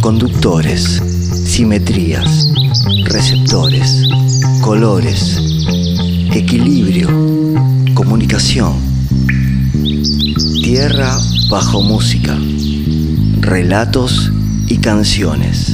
Conductores, simetrías, receptores, colores, equilibrio, comunicación. Tierra bajo música, relatos y canciones.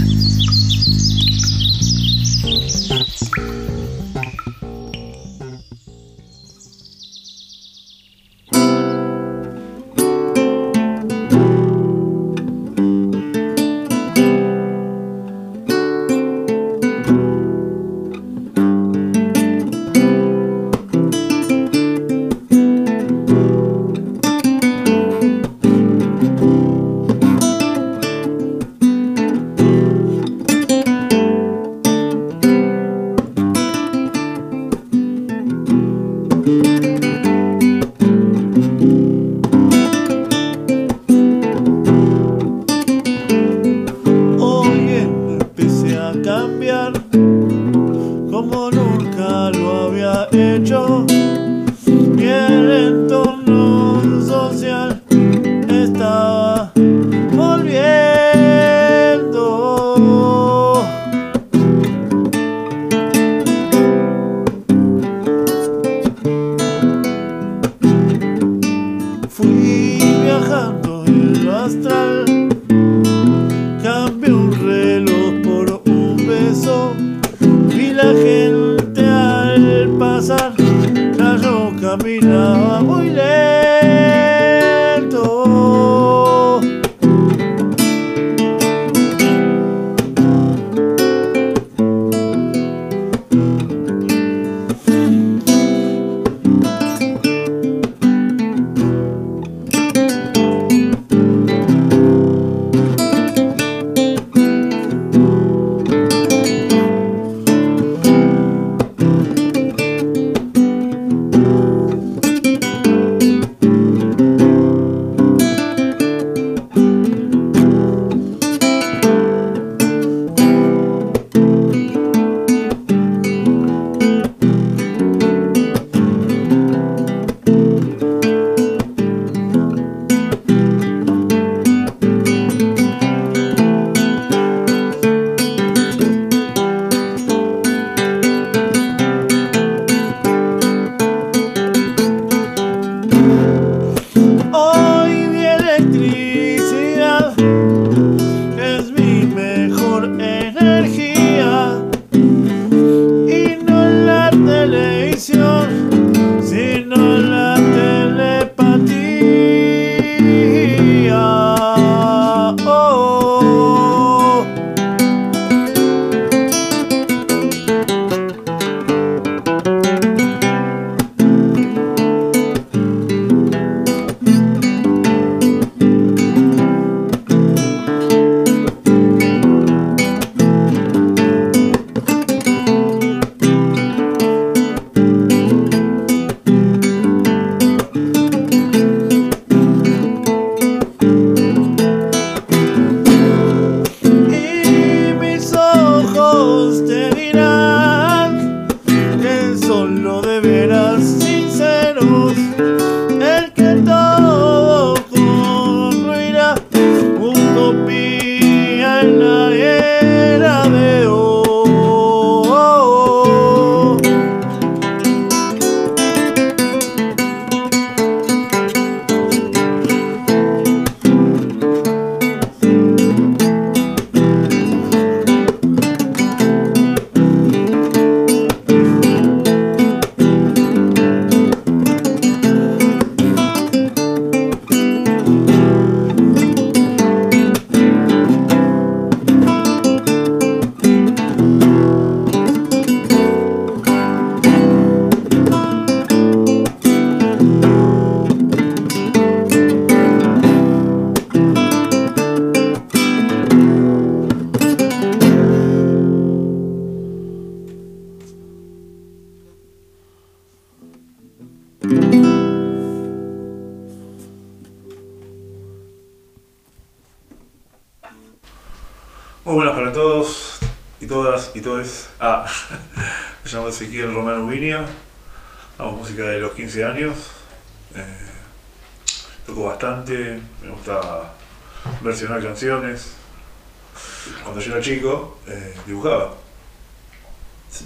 pasar, ya yo caminaba muy lejos. Muy buenas para todos y todas y todos. Ah, me llamo Ezequiel Romano Vinia, hago música de los 15 años, eh, toco bastante, me gusta versionar canciones. Cuando yo era chico, eh, dibujaba.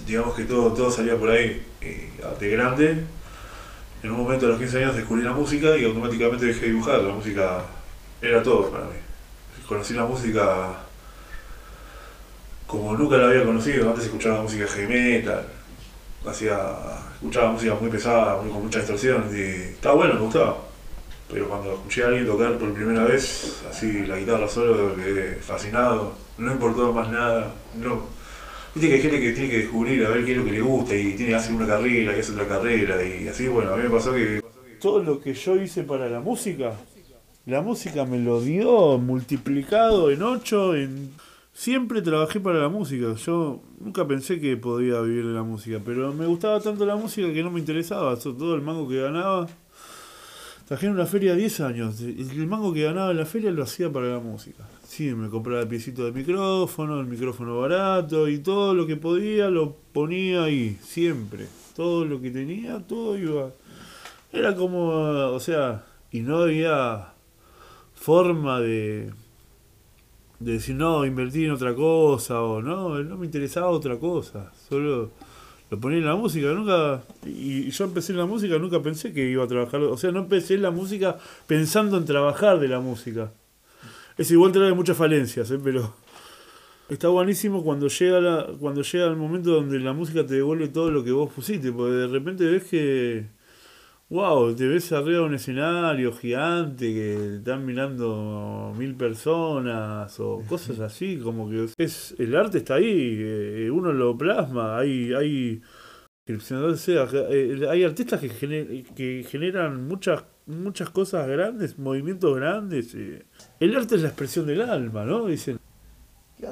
Digamos que todo, todo salía por ahí. Y de grande en un momento a los 15 años descubrí la música y automáticamente dejé de dibujar. La música era todo para mí. Conocí la música como nunca la había conocido. Antes escuchaba música heavy metal, hacía, escuchaba música muy pesada, con mucha distorsión, y estaba bueno, me gustaba. Pero cuando escuché a alguien tocar por primera vez, así la guitarra solo, quedé fascinado, no importó más nada. No. Viste que hay gente que tiene que descubrir a ver qué es lo que le gusta y tiene que hacer una carrera y hace otra carrera y así, bueno, a mí me pasó que... Todo lo que yo hice para la música, la música me lo dio multiplicado en ocho, en Siempre trabajé para la música. Yo nunca pensé que podía vivir de la música, pero me gustaba tanto la música que no me interesaba. Todo el mango que ganaba. En una feria 10 años. El mango que ganaba en la feria lo hacía para la música. Sí, me compraba el piecito de micrófono, el micrófono barato y todo lo que podía lo ponía ahí, siempre. Todo lo que tenía, todo iba. Era como, o sea, y no había forma de de decir, no, invertí en otra cosa, o no, no me interesaba otra cosa, solo lo ponía en la música, nunca, y yo empecé en la música, nunca pensé que iba a trabajar, o sea, no empecé en la música pensando en trabajar de la música. Es igual trae muchas falencias, ¿eh? pero está buenísimo cuando llega, la, cuando llega el momento donde la música te devuelve todo lo que vos pusiste, porque de repente ves que Wow, te ves arriba de un escenario gigante que están mirando mil personas o cosas así, como que es el arte está ahí, eh, uno lo plasma, hay hay eh, hay artistas que, que generan muchas muchas cosas grandes, movimientos grandes. Eh. El arte es la expresión del alma, ¿no? Dicen.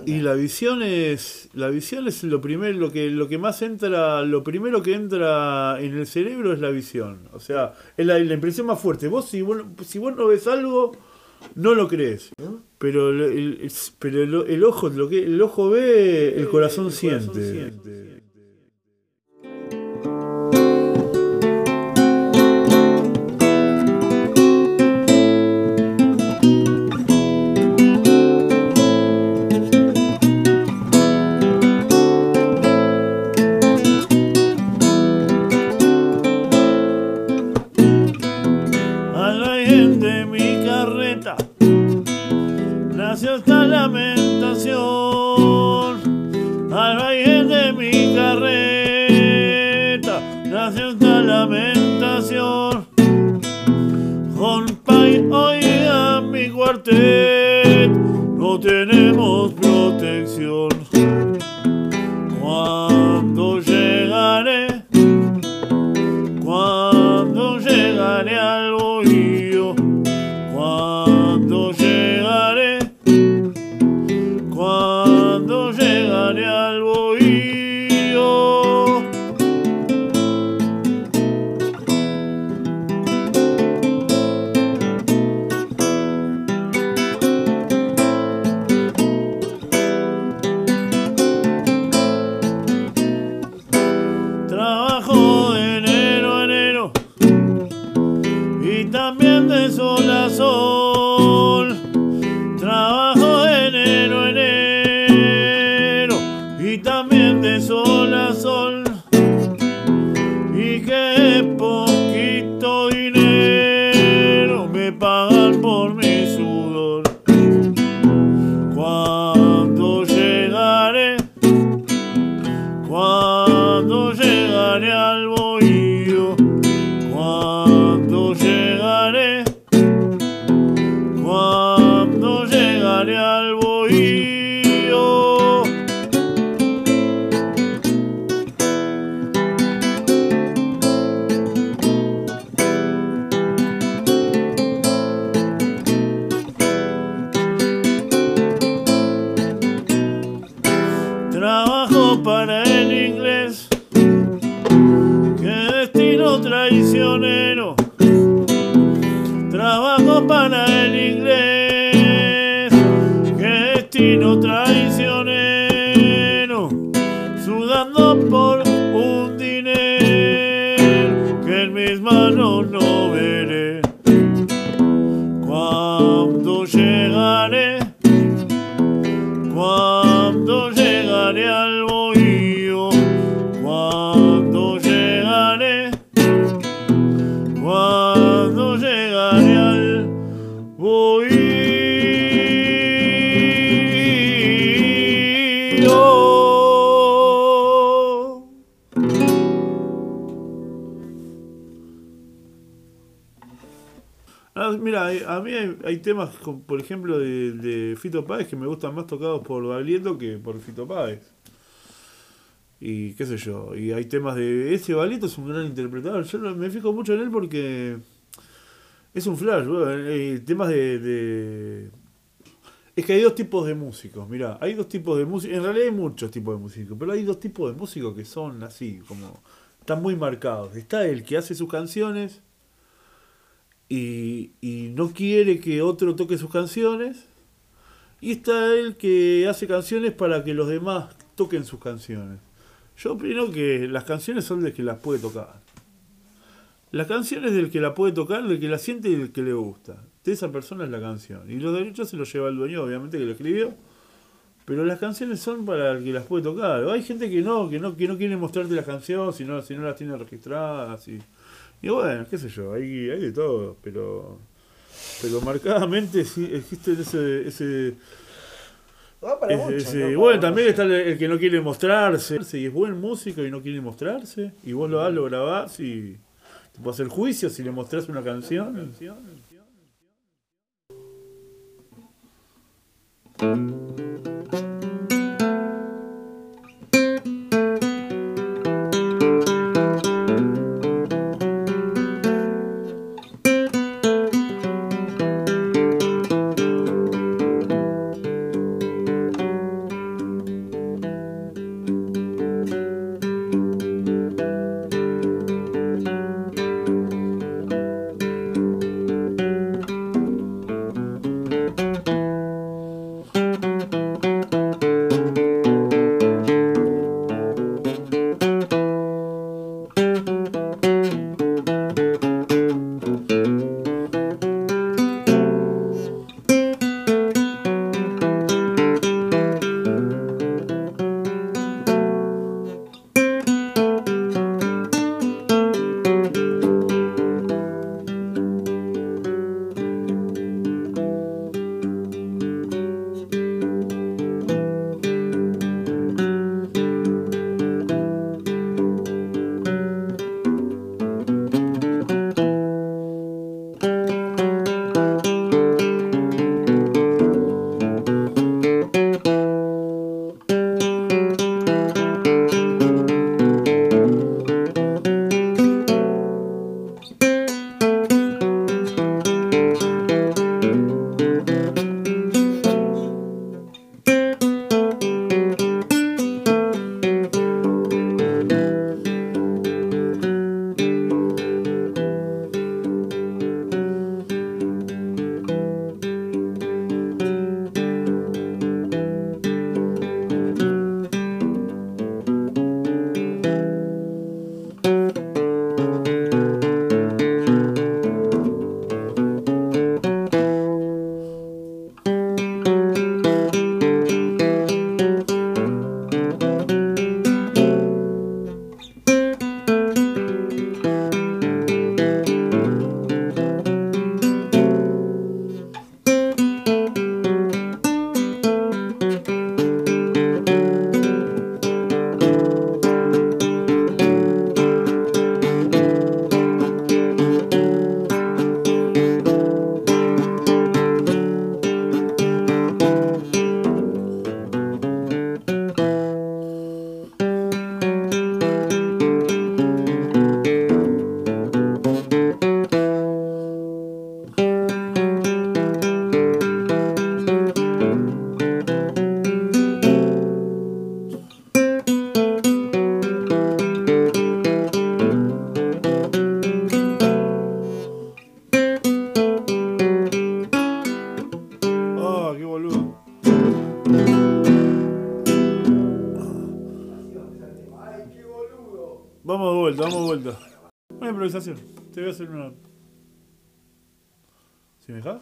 Y la visión es la visión es lo primero lo que lo que más entra lo primero que entra en el cerebro es la visión. O sea es la, impresión más fuerte. Vos si vos si vos no ves algo no lo crees. Pero el, pero el, ojo lo que el ojo ve el corazón, siente. Hay, temas, por ejemplo, de, de Fito Páez que me gustan más tocados por Baglietto que por Fito Páez. Y qué sé yo, y hay temas de... Ese Baglietto es un gran interpretador, yo me fijo mucho en él porque es un flash, hay temas de, de- Es que hay dos tipos de músicos, mira, hay dos tipos de músicos, en realidad hay muchos tipos de músicos, pero hay dos tipos de músicos que son así, como... Están muy marcados. Está el que hace sus canciones y, no quiere que otro toque sus canciones. Y está el que hace canciones para que los demás toquen sus canciones. Yo opino que las canciones son del que las puede tocar. Las canciones del que la puede tocar, del que la siente y del que le gusta. De esa persona es la canción. Y los derechos se los lleva el dueño, obviamente, que lo escribió. Pero las canciones son para el que las puede tocar. Hay gente que no, que no, que no quiere mostrarte las canciones si no, si no las tiene registradas. Y, y bueno, qué sé yo, hay, hay de todo. Pero pero marcadamente sí existe ese... ese Va para ese- mucho, ese- ¿no? y bueno, también está el, el que no quiere mostrarse. Y es buen músico y no quiere mostrarse. Y vos lo das, lo grabás y te puedo hacer juicio si le mostrás una canción. Vamos de vuelta, vamos de vuelta. Una improvisación. Te voy a hacer una. ¿Si me dejas?